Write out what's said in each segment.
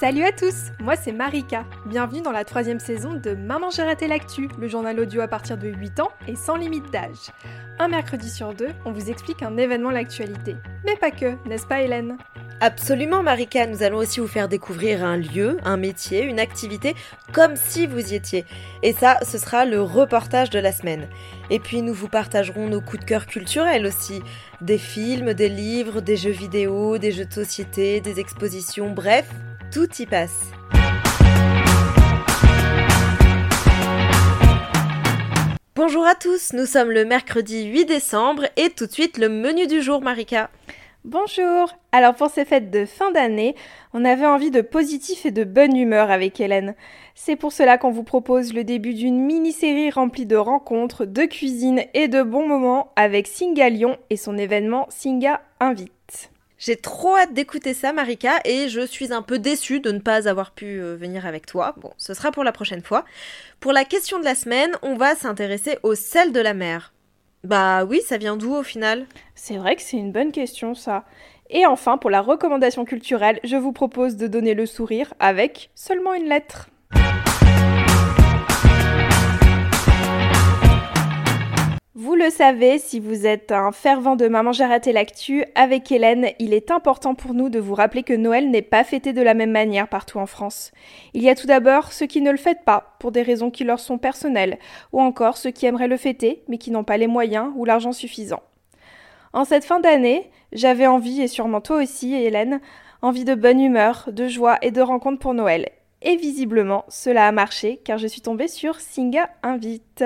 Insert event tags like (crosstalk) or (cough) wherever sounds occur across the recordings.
Salut à tous, moi c'est Marika. Bienvenue dans la troisième saison de Maman j'ai raté l'actu, le journal audio à partir de 8 ans et sans limite d'âge. Un mercredi sur deux, on vous explique un événement l'actualité. Mais pas que, n'est-ce pas Hélène? Absolument Marika, nous allons aussi vous faire découvrir un lieu, un métier, une activité, comme si vous y étiez. Et ça, ce sera le reportage de la semaine. Et puis nous vous partagerons nos coups de cœur culturels aussi. Des films, des livres, des jeux vidéo, des jeux de société, des expositions, bref, tout y passe. Bonjour à tous, nous sommes le mercredi 8 décembre et tout de suite le menu du jour Marika. Bonjour Alors pour ces fêtes de fin d'année, on avait envie de positif et de bonne humeur avec Hélène. C'est pour cela qu'on vous propose le début d'une mini-série remplie de rencontres, de cuisine et de bons moments avec Singa Lyon et son événement Singa Invite. J'ai trop hâte d'écouter ça Marika et je suis un peu déçue de ne pas avoir pu euh, venir avec toi. Bon, ce sera pour la prochaine fois. Pour la question de la semaine, on va s'intéresser au sel de la mer. Bah oui, ça vient d'où au final? C'est vrai que c'est une bonne question ça. Et enfin, pour la recommandation culturelle, je vous propose de donner le sourire avec seulement une lettre. Vous le savez, si vous êtes un fervent de Maman j'ai raté l'actu, avec Hélène, il est important pour nous de vous rappeler que Noël n'est pas fêté de la même manière partout en France. Il y a tout d'abord ceux qui ne le fêtent pas, pour des raisons qui leur sont personnelles, ou encore ceux qui aimeraient le fêter, mais qui n'ont pas les moyens ou l'argent suffisant. En cette fin d'année, j'avais envie, et sûrement toi aussi, Hélène, envie de bonne humeur, de joie et de rencontres pour Noël. Et visiblement, cela a marché, car je suis tombée sur Singa Invite.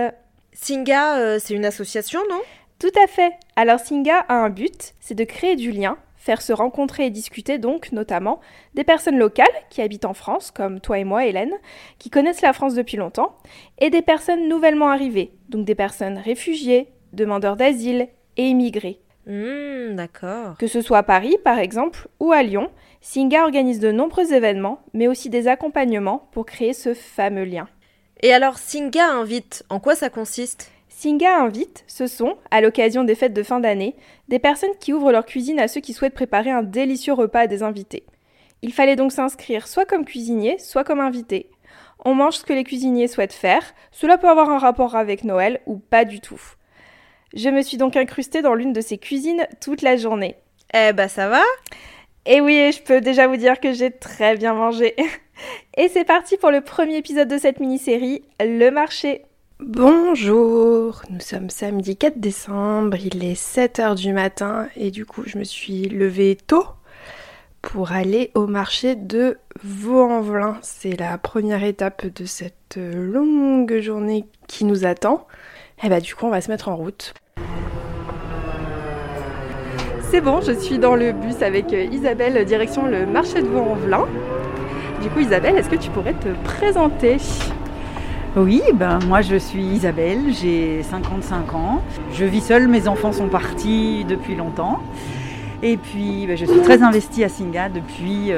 Singa, euh, c'est une association, non? Tout à fait. Alors Singa a un but, c'est de créer du lien, faire se rencontrer et discuter donc notamment des personnes locales qui habitent en France, comme toi et moi Hélène, qui connaissent la France depuis longtemps, et des personnes nouvellement arrivées, donc des personnes réfugiées, demandeurs d'asile et immigrés. Hmm, d'accord. Que ce soit à Paris par exemple ou à Lyon, Singa organise de nombreux événements, mais aussi des accompagnements pour créer ce fameux lien. Et alors, Singa invite, en quoi ça consiste? Singa invite, ce sont, à l'occasion des fêtes de fin d'année, des personnes qui ouvrent leur cuisine à ceux qui souhaitent préparer un délicieux repas à des invités. Il fallait donc s'inscrire soit comme cuisinier, soit comme invité. On mange ce que les cuisiniers souhaitent faire, cela peut avoir un rapport avec Noël ou pas du tout. Je me suis donc incrustée dans l'une de ces cuisines toute la journée. Eh bah ça va? Et oui, je peux déjà vous dire que j'ai très bien mangé. (laughs) (laughs) Et c'est parti pour le premier épisode de cette mini-série, Le marché. Bonjour, nous sommes samedi 4 décembre, il est 7h du matin et du coup je me suis levée tôt pour aller au marché de Vaux-en-Velin. C'est la première étape de cette longue journée qui nous attend. Et bah du coup on va se mettre en route. C'est bon, je suis dans le bus avec Isabelle direction le marché de Vaux-en-Velin. Du coup, Isabelle, est-ce que tu pourrais te présenter? Oui, ben moi je suis Isabelle, j'ai 55 ans. Je vis seule, mes enfants sont partis depuis longtemps. Et puis ben, je suis très investie à Singa depuis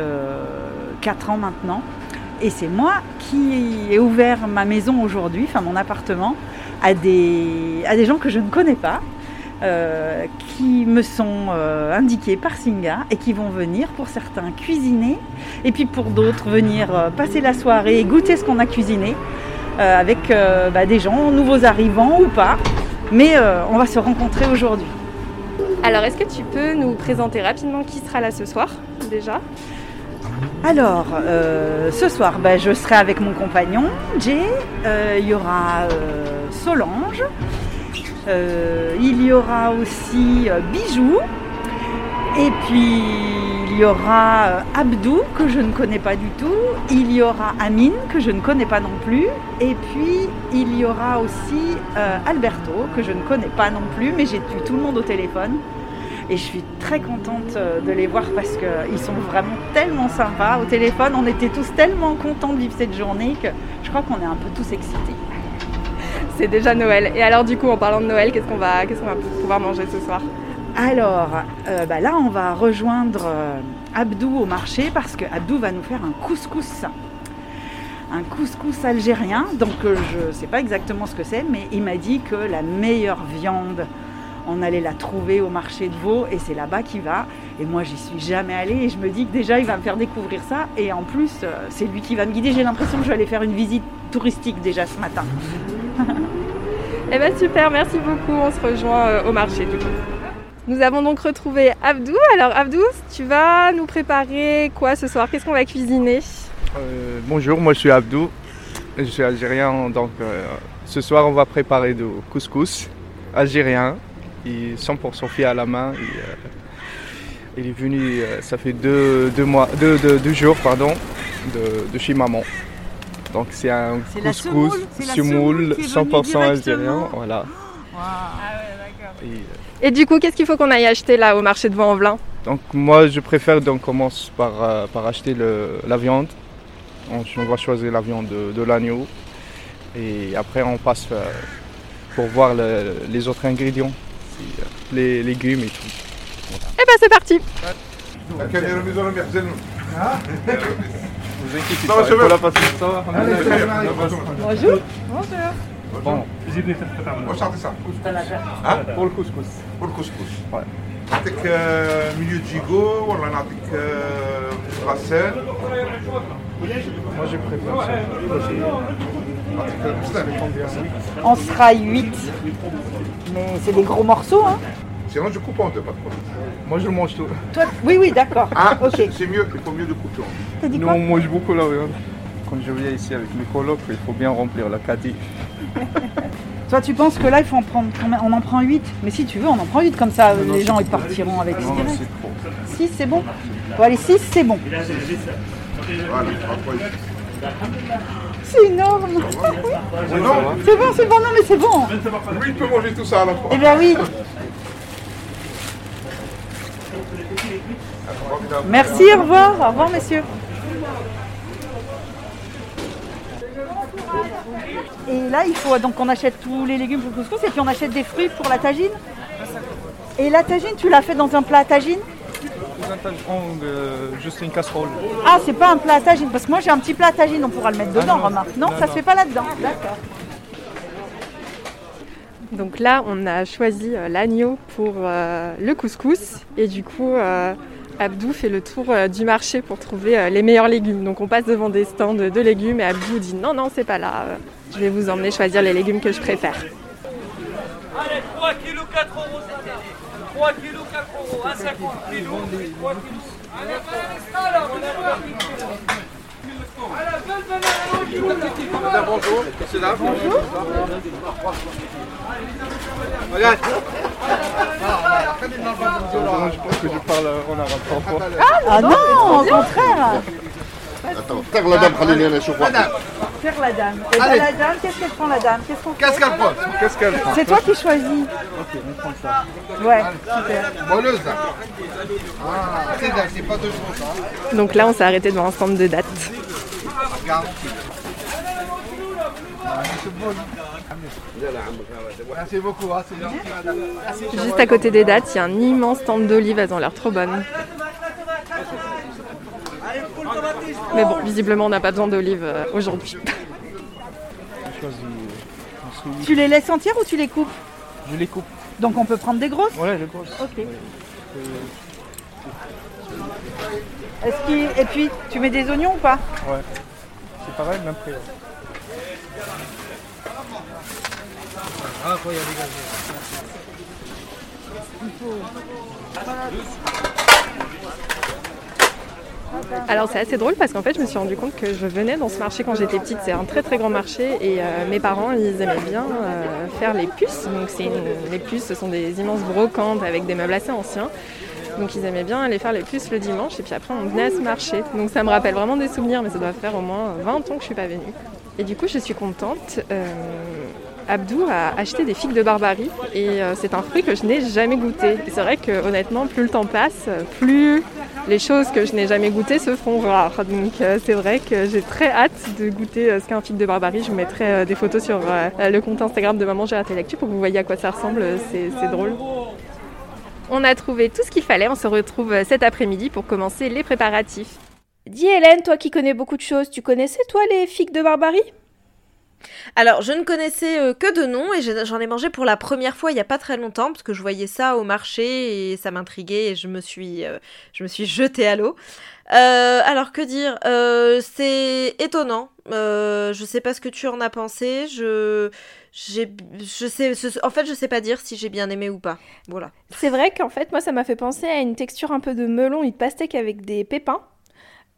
4 ans maintenant. Et c'est moi qui ai ouvert ma maison aujourd'hui, enfin mon appartement, à des gens que je ne connais pas, euh, qui me sont euh, indiqués par Singa et qui vont venir pour certains cuisiner et puis pour d'autres venir euh, passer la soirée et goûter ce qu'on a cuisiné avec bah, des gens, nouveaux arrivants ou pas. Mais on va se rencontrer aujourd'hui. Alors est-ce que tu peux nous présenter rapidement qui sera là ce soir déjà? Alors, ce soir, bah, je serai avec mon compagnon, Jay. Il y aura Solange, il y aura aussi euh, Bijou. Et puis il y aura euh, Abdou que je ne connais pas du tout. Il y aura Amine que je ne connais pas non plus. Et puis il y aura aussi Alberto que je ne connais pas non plus, mais j'ai eu tout le monde au téléphone. Et je suis très contente de les voir parce qu'ils sont vraiment tellement sympas. Au téléphone, on était tous tellement contents de vivre cette journée que je crois qu'on est un peu tous excités c'est déjà Noël. Et alors du coup, en parlant de Noël, qu'est-ce qu'on va, pouvoir manger ce soir? Alors, euh, bah là, on va rejoindre euh, Abdou au marché parce que Abdou va nous faire un couscous. Un couscous algérien, donc euh, je ne sais pas exactement ce que c'est, mais il m'a dit que la meilleure viande on allait la trouver au marché de Vaud et c'est là-bas qu'il va. Et moi, j'y suis jamais allée et je me dis que déjà, il va me faire découvrir ça. Et en plus, c'est lui qui va me guider. J'ai l'impression que je vais aller faire une visite touristique déjà ce matin. (laughs) eh bien super, merci beaucoup. On se rejoint euh, au marché du coup. Nous avons donc retrouvé Abdou. Alors Abdou, tu vas nous préparer quoi ce soir? Qu'est-ce qu'on va cuisiner? Euh, Bonjour, moi je suis Abdou. Je suis algérien, donc ce soir on va préparer du couscous algérien, et 100% fait à la main. Il est venu, euh, ça fait deux, mois, deux, jours pardon, de, chez maman. Donc c'est un couscous, semoule, 100% algérien. Voilà. Et, euh, et, du coup, qu'est-ce qu'il faut qu'on aille acheter là au marché de Vaux-en-Velin Donc moi, je préfère donc commence par, euh, par acheter la viande. On, va choisir la viande de, l'agneau. Et après, on passe pour voir les autres ingrédients, les légumes et tout. Et eh ben c'est parti (laughs) Vous inquiétez pas, il faut la passer ça va Bonjour Bonjour Bon, enchanté ça hein Pour le couscous Pour le couscous Ouais نعطيك milieu de gigot ولا نعطيك غسال Moi je préfère ça. On sera 8. Mais c'est des gros morceaux, hein Sinon, je coupe en deux, pas de problème. Moi, je le mange tout. Toi, oui, oui, d'accord. Ah, ok. C'est mieux, il faut mieux de en deux. Nous, on mange beaucoup la viande. Quand je viens ici avec mes colocs, il faut bien remplir la caddie. (laughs) Toi, tu penses que là, il faut en prendre On en prend 8 Mais si tu veux, on en prend 8 comme ça, les gens ils partiront avec non, c'est trop. 6, c'est bon Bon, allez, 6, c'est bon. Voilà, c'est énorme. (laughs) C'est bon, c'est bon, non mais c'est bon. Lui, il peut manger tout ça à la fois. Eh bien oui. Merci, au revoir. Au revoir, messieurs. Et là, il faut donc qu'on achète tous les légumes pour le couscous et puis on achète des fruits pour la tagine. Et la tagine, tu l'as fait dans un plat à tagine? Euh, juste une casserole. Ah, c'est pas un plat à tagine Parce que moi j'ai un petit plat à tagine, on pourra le mettre dedans, ah remarque. Non, ça se fait pas là-dedans. D'accord. Donc là, on a choisi euh, l'agneau pour euh, le couscous. Et du coup, Abdou fait le tour du marché pour trouver les meilleurs légumes. Donc on passe devant des stands de légumes et Abdou dit non, non, c'est pas là. Je vais vous emmener choisir les légumes que je préfère. Allez, 3 kg 4 euros 3 kg 4 euros, 1,50 kg, 3 kg. Allez, Bonjour, c'est. Bonjour. Regarde. Je pense que je parle en arabe parfois. Ah non, au contraire. Attends, terre la dame, Khalil, elle est La dame. La dame. Et ben, la dame, qu'est-ce qu'elle prend la dame? Qu'est-ce qu'on Qu'est-ce qu'elle prend? Qu'est-ce qu'elle prend? C'est toi qui choisis. Ok, on prend ça. Ouais, super. Bonneuse là. Ah, c'est pas deux choses. Hein. Donc là, on s'est arrêté devant un stand de dates. Garantie. Merci beaucoup. Hein, Juste à côté des dates, il y a un immense stand d'olives, elles ont l'air trop bonnes. Mais bon, visiblement, on n'a pas besoin d'olives euh, aujourd'hui. Tu les laisses entières ou tu les coupes Je les coupe. Donc on peut prendre des grosses Ouais, les grosses. Ok. Est-ce Et puis, tu mets des oignons ou pas? Ouais. C'est pareil, même prix. Alors c'est assez drôle parce qu'en fait je me suis rendu compte que je venais dans ce marché quand j'étais petite. C'est un très très grand marché et euh, mes parents ils aimaient bien euh, faire les puces. Donc les puces ce sont des immenses brocantes avec des meubles assez anciens. Donc ils aimaient bien aller faire les puces le dimanche et puis après on venait à ce marché. Donc ça me rappelle vraiment des souvenirs mais ça doit faire au moins 20 ans que je suis pas venue. Et du coup je suis contente. Euh, Abdou a acheté des figues de Barbarie et c'est un fruit que je n'ai jamais goûté. c'est vrai que honnêtement, plus le temps passe, plus les choses que je n'ai jamais goûtées se font rares. Donc euh, c'est vrai que j'ai très hâte de goûter euh, ce qu'est un figue de barbarie. Je vous mettrai euh, des photos sur le compte Instagram de Maman J'ai raté l'actu pour que vous voyez à quoi ça ressemble. C'est drôle. On a trouvé tout ce qu'il fallait. On se retrouve cet après-midi pour commencer les préparatifs. Dis Hélène, toi qui connais beaucoup de choses, tu connaissais toi les figues de barbarie? Alors, je ne connaissais euh, que de nom et j'en ai mangé pour la première fois il n'y a pas très longtemps parce que je voyais ça au marché et ça m'intriguait et je me suis, euh, je me suis jetée à l'eau. Euh, alors, que dire? C'est étonnant. Je sais pas ce que tu en as pensé. Je, je sais, en fait, je sais pas dire si j'ai bien aimé ou pas. Voilà. C'est vrai qu'en fait, moi, ça m'a fait penser à une texture un peu de melon et de pastèque avec des pépins.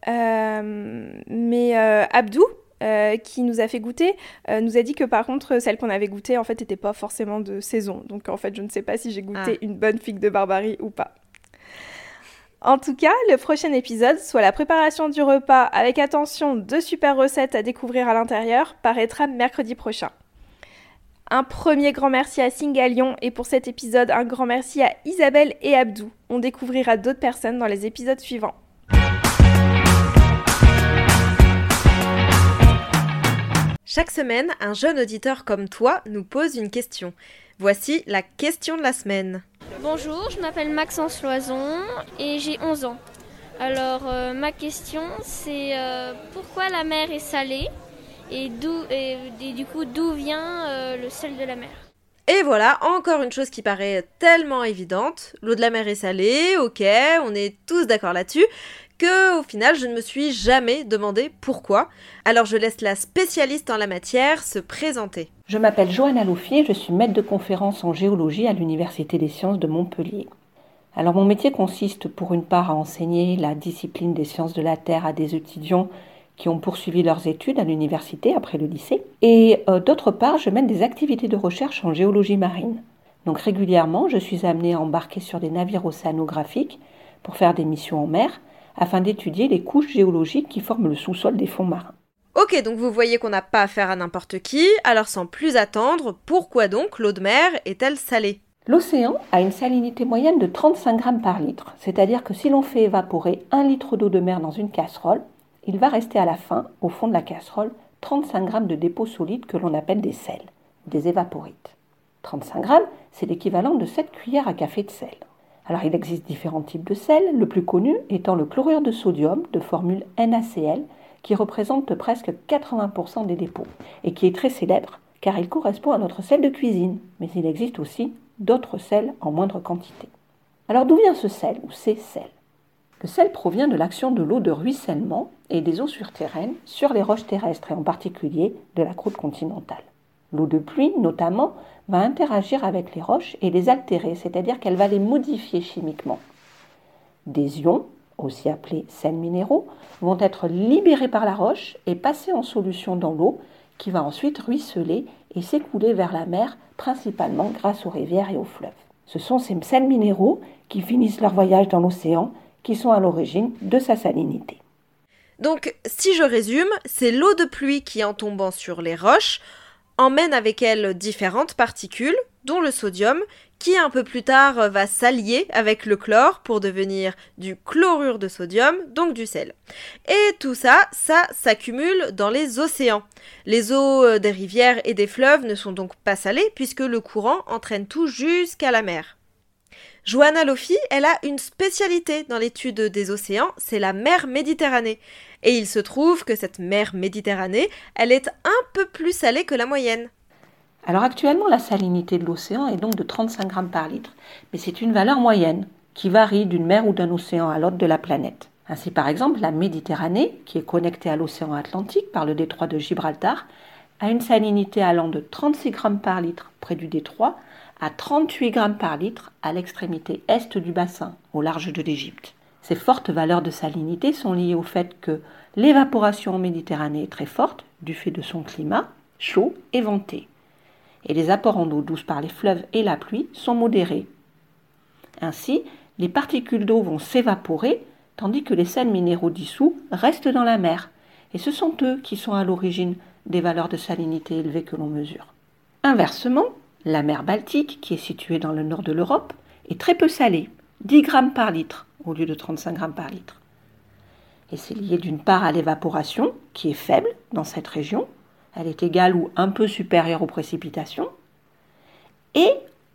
Mais Abdou, euh, qui nous a fait goûter, euh, nous a dit que par contre, celle qu'on avait goûtée, en fait, n'était pas forcément de saison. Donc, en fait, je ne sais pas si j'ai goûté Ah. une bonne figue de barbarie ou pas. En tout cas, le prochain épisode, soit la préparation du repas avec attention, deux super recettes à découvrir à l'intérieur, paraîtra mercredi prochain. Un premier grand merci à Singalion et pour cet épisode, un grand merci à Isabelle et Abdou. On découvrira d'autres personnes dans les épisodes suivants. Chaque semaine, un jeune auditeur comme toi nous pose une question. Voici la question de la semaine. Bonjour, je m'appelle Maxence Loison et j'ai 11 ans. Alors euh, ma question c'est euh, pourquoi la mer est salée et, d'où, et, et du coup d'où vient euh, le sel de la mer? Et voilà, encore une chose qui paraît tellement évidente. L'eau de la mer est salée, ok, on est tous d'accord là-dessus, que au final je ne me suis jamais demandé pourquoi. Alors je laisse la spécialiste en la matière se présenter. Je m'appelle Johanna Louffier, je suis maître de conférence en géologie à l'Université des sciences de Montpellier. Alors mon métier consiste pour une part à enseigner la discipline des sciences de la Terre à des étudiants qui ont poursuivi leurs études à l'université après le lycée, et euh, d'autre part je mène des activités de recherche en géologie marine. Donc régulièrement je suis amenée à embarquer sur des navires océanographiques pour faire des missions en mer afin d'étudier les couches géologiques qui forment le sous-sol des fonds marins. Ok, donc vous voyez qu'on n'a pas affaire à n'importe qui, alors sans plus attendre, pourquoi donc l'eau de mer est-elle salée? L'océan a une salinité moyenne de 35 grammes par litre, c'est-à-dire que si l'on fait évaporer un litre d'eau de mer dans une casserole, il va rester à la fin, au fond de la casserole, 35 grammes de dépôts solides que l'on appelle des sels, des évaporites. 35 grammes, c'est l'équivalent de 7 cuillères à café de sel. Alors il existe différents types de sel, le plus connu étant le chlorure de sodium de formule NaCl, qui représente presque 80% des dépôts, et qui est très célèbre car il correspond à notre sel de cuisine, mais il existe aussi d'autres sels en moindre quantité. Alors d'où vient ce sel ou ces sels? Le sel provient de l'action de l'eau de ruissellement et des eaux souterraines sur les roches terrestres et en particulier de la croûte continentale. L'eau de pluie, notamment, va interagir avec les roches et les altérer, c'est-à-dire qu'elle va les modifier chimiquement. Des ions, aussi appelés sels minéraux, vont être libérés par la roche et passer en solution dans l'eau qui va ensuite ruisseler et s'écouler vers la mer, principalement grâce aux rivières et aux fleuves. Ce sont ces sels minéraux qui finissent leur voyage dans l'océan qui sont à l'origine de sa salinité. Donc, si je résume, c'est l'eau de pluie qui, en tombant sur les roches, emmène avec elle différentes particules, dont le sodium, qui un peu plus tard va s'allier avec le chlore pour devenir du chlorure de sodium, donc du sel. Et tout ça, ça s'accumule dans les océans. Les eaux des rivières et des fleuves ne sont donc pas salées puisque le courant entraîne tout jusqu'à la mer. Johanna Lofi, elle a une spécialité dans l'étude des océans, c'est la mer Méditerranée. Et il se trouve que cette mer Méditerranée, elle est un peu plus salée que la moyenne. Alors actuellement, la salinité de l'océan est donc de 35 grammes par litre, mais c'est une valeur moyenne qui varie d'une mer ou d'un océan à l'autre de la planète. Ainsi, par exemple, la Méditerranée, qui est connectée à l'océan Atlantique par le détroit de Gibraltar, a une salinité allant de 36 grammes par litre près du détroit à 38 grammes par litre à l'extrémité est du bassin, au large de l'Égypte. Ces fortes valeurs de salinité sont liées au fait que l'évaporation en Méditerranée est très forte du fait de son climat chaud et venté. Et les apports en eau douce par les fleuves et la pluie sont modérés. Ainsi, les particules d'eau vont s'évaporer tandis que les sels minéraux dissous restent dans la mer. Et ce sont eux qui sont à l'origine des valeurs de salinité élevées que l'on mesure. Inversement, la mer Baltique, qui est située dans le nord de l'Europe, est très peu salée, 10 grammes par litre au lieu de 35 grammes par litre. Et c'est lié d'une part à l'évaporation, qui est faible dans cette région, elle est égale ou un peu supérieure aux précipitations, et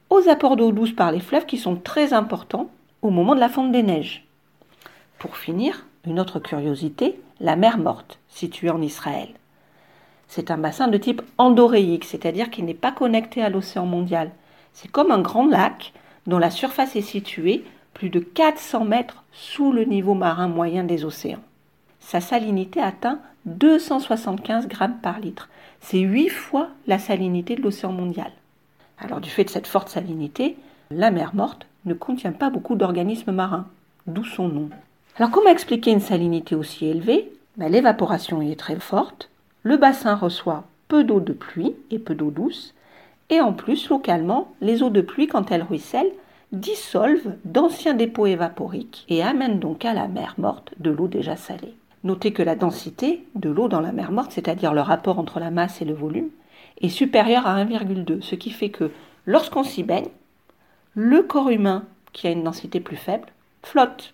aux apports d'eau douce par les fleuves qui sont très importants au moment de la fonte des neiges. Pour finir, une autre curiosité, la mer Morte, située en Israël. C'est un bassin de type endoréique, c'est-à-dire qu'il n'est pas connecté à l'océan mondial. C'est comme un grand lac dont la surface est située plus de 400 mètres sous le niveau marin moyen des océans. Sa salinité atteint 275 grammes par litre. C'est 8 fois la salinité de l'océan mondial. Alors du fait de cette forte salinité, la mer morte ne contient pas beaucoup d'organismes marins, d'où son nom. Alors comment expliquer une salinité aussi élevée? Ben, L'évaporation y est très forte, le bassin reçoit peu d'eau de pluie et peu d'eau douce, et en plus, localement, les eaux de pluie, quand elles ruissellent, dissolvent d'anciens dépôts évaporiques et amènent donc à la mer morte de l'eau déjà salée. Notez que la densité de l'eau dans la mer morte, c'est-à-dire le rapport entre la masse et le volume, est supérieure à 1,2, ce qui fait que lorsqu'on s'y baigne, le corps humain, qui a une densité plus faible, flotte.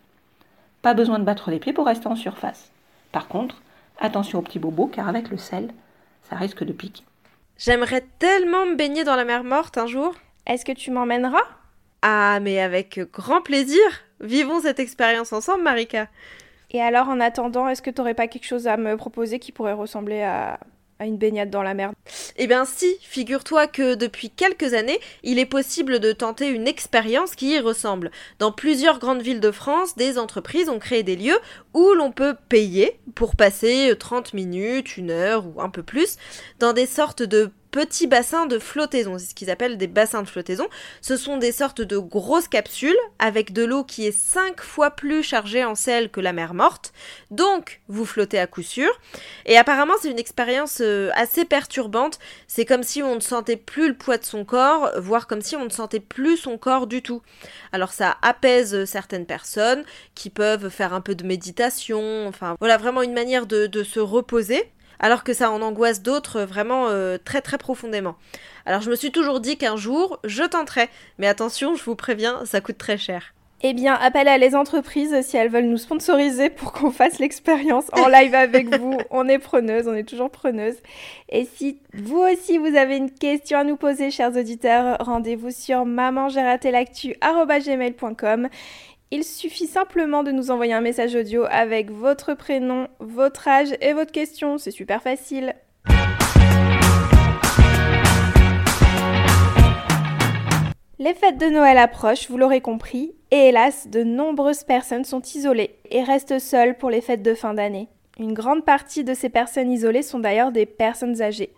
Pas besoin de battre les pieds pour rester en surface. Par contre, attention aux petits bobos, car avec le sel, ça risque de piquer. J'aimerais tellement me baigner dans la mer morte un jour. Est-ce que tu m'emmèneras? Ah, mais avec grand plaisir. Vivons cette expérience ensemble, Marika. Et alors, en attendant, est-ce que tu n'aurais pas quelque chose à me proposer qui pourrait ressembler à, une baignade dans la mer Eh bien si, figure-toi que depuis quelques années, il est possible de tenter une expérience qui y ressemble. Dans plusieurs grandes villes de France, des entreprises ont créé des lieux où l'on peut payer pour passer 30 minutes, une heure ou un peu plus dans des sortes de petits bassins de flottaison, c'est ce qu'ils appellent des bassins de flottaison. Ce sont des sortes de grosses capsules avec de l'eau qui est 5 fois plus chargée en sel que la mer morte. Donc, vous flottez à coup sûr. Et apparemment, c'est une expérience euh, assez perturbante. C'est comme si on ne sentait plus le poids de son corps, voire comme si on ne sentait plus son corps du tout. Alors, ça apaise certaines personnes qui peuvent faire un peu de méditation. Enfin, voilà, vraiment une manière de, de se reposer alors que ça en angoisse d'autres vraiment euh, très très profondément. Alors je me suis toujours dit qu'un jour, je tenterai, mais attention, je vous préviens, ça coûte très cher. Eh bien, appel à les entreprises si elles veulent nous sponsoriser pour qu'on fasse l'expérience en live avec (laughs) vous. On est preneuse, on est toujours preneuse. Et si vous aussi vous avez une question à nous poser, chers auditeurs, rendez-vous sur mamangeratelactu.com. Il suffit simplement de nous envoyer un message audio avec votre prénom, votre âge et votre question. C'est super facile. Les fêtes de Noël approchent, vous l'aurez compris, et hélas, de nombreuses personnes sont isolées et restent seules pour les fêtes de fin d'année. Une grande partie de ces personnes isolées sont d'ailleurs des personnes âgées.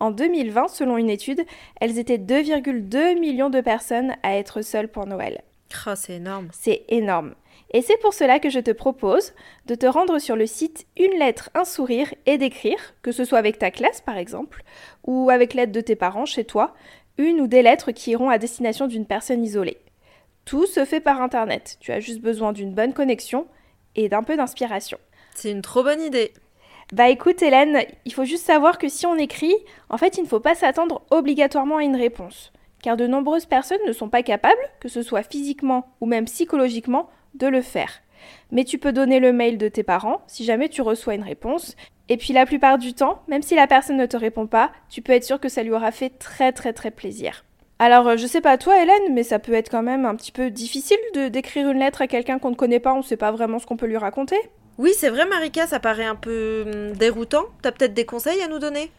En 2020, selon une étude, elles étaient 2,2 millions de personnes à être seules pour Noël. Oh, c'est énorme. C'est énorme. Et c'est pour cela que je te propose de te rendre sur le site Une lettre, un sourire et d'écrire, que ce soit avec ta classe par exemple, ou avec l'aide de tes parents chez toi, une ou des lettres qui iront à destination d'une personne isolée. Tout se fait par Internet. Tu as juste besoin d'une bonne connexion et d'un peu d'inspiration. C'est une trop bonne idée. Bah écoute Hélène, il faut juste savoir que si on écrit, en fait il ne faut pas s'attendre obligatoirement à une réponse car de nombreuses personnes ne sont pas capables, que ce soit physiquement ou même psychologiquement, de le faire. Mais tu peux donner le mail de tes parents si jamais tu reçois une réponse. Et puis la plupart du temps, même si la personne ne te répond pas, tu peux être sûr que ça lui aura fait très très très plaisir. Alors euh, je sais pas toi Hélène, mais ça peut être quand même un petit peu difficile de d'écrire une lettre à quelqu'un qu'on ne connaît pas, on ne sait pas vraiment ce qu'on peut lui raconter. Oui, c'est vrai Marika, ça paraît un peu hum, déroutant. T'as peut-être des conseils à nous donner?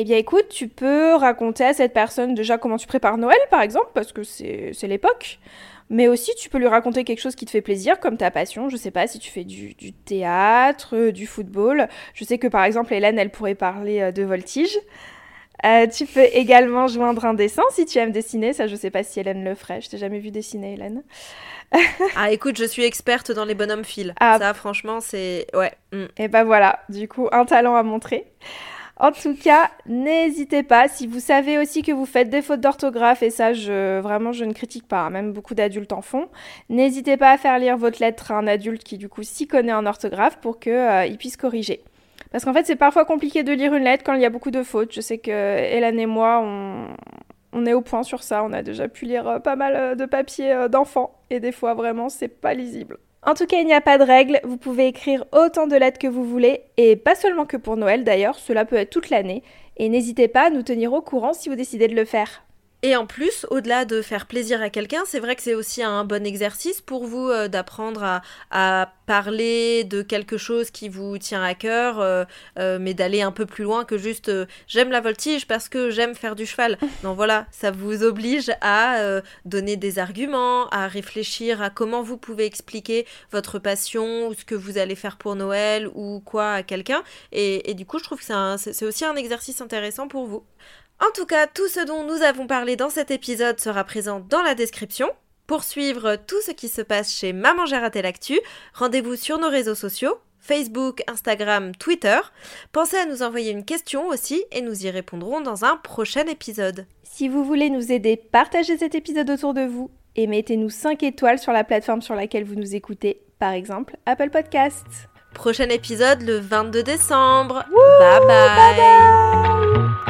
Eh bien écoute, tu peux raconter à cette personne déjà comment tu prépares Noël par exemple, parce que c'est l'époque. Mais aussi, tu peux lui raconter quelque chose qui te fait plaisir, comme ta passion. Je sais pas si tu fais du, théâtre, euh, du football. Je sais que par exemple, Hélène, elle pourrait parler euh, de voltige. Euh, tu peux également joindre un dessin si tu aimes dessiner. Ça, je sais pas si Hélène le ferait. Je t'ai jamais vu dessiner, Hélène. (laughs) ah, écoute, je suis experte dans les bonhommes fils. Ah. Ça, franchement, c'est. Ouais. Mm. Et ben voilà, du coup, un talent à montrer. En tout cas, n'hésitez pas. Si vous savez aussi que vous faites des fautes d'orthographe, et ça, je, vraiment, je ne critique pas, hein, même beaucoup d'adultes en font, n'hésitez pas à faire lire votre lettre à un adulte qui, du coup, s'y connaît en orthographe pour qu'il euh, puisse corriger. Parce qu'en fait, c'est parfois compliqué de lire une lettre quand il y a beaucoup de fautes. Je sais que Hélène et moi, on, est au point sur ça. On a déjà pu lire euh, pas mal euh, de papiers d'enfants. Et des fois, vraiment, c'est pas lisible. En tout cas, il n'y a pas de règle, vous pouvez écrire autant de lettres que vous voulez, et pas seulement que pour Noël d'ailleurs, cela peut être toute l'année, et n'hésitez pas à nous tenir au courant si vous décidez de le faire. Et en plus, au-delà de faire plaisir à quelqu'un, c'est vrai que c'est aussi un bon exercice pour vous euh, d'apprendre à, parler de quelque chose qui vous tient à cœur, euh, euh, mais d'aller un peu plus loin que juste j'aime la voltige parce que j'aime faire du cheval. Non, voilà, ça vous oblige à donner des arguments, à réfléchir à comment vous pouvez expliquer votre passion ou ce que vous allez faire pour Noël ou quoi à quelqu'un. Et, du coup, je trouve que c'est aussi un exercice intéressant pour vous. En tout cas, tout ce dont nous avons parlé dans cet épisode sera présent dans la description. Pour suivre tout ce qui se passe chez Maman J'ai raté l'actu, rendez-vous sur nos réseaux sociaux, Facebook, Instagram, Twitter. Pensez à nous envoyer une question aussi et nous y répondrons dans un prochain épisode. Si vous voulez nous aider, partagez cet épisode autour de vous et mettez-nous 5 étoiles sur la plateforme sur laquelle vous nous écoutez, par exemple Apple Podcasts. Prochain épisode le 22 décembre. bye, bye. bye, bye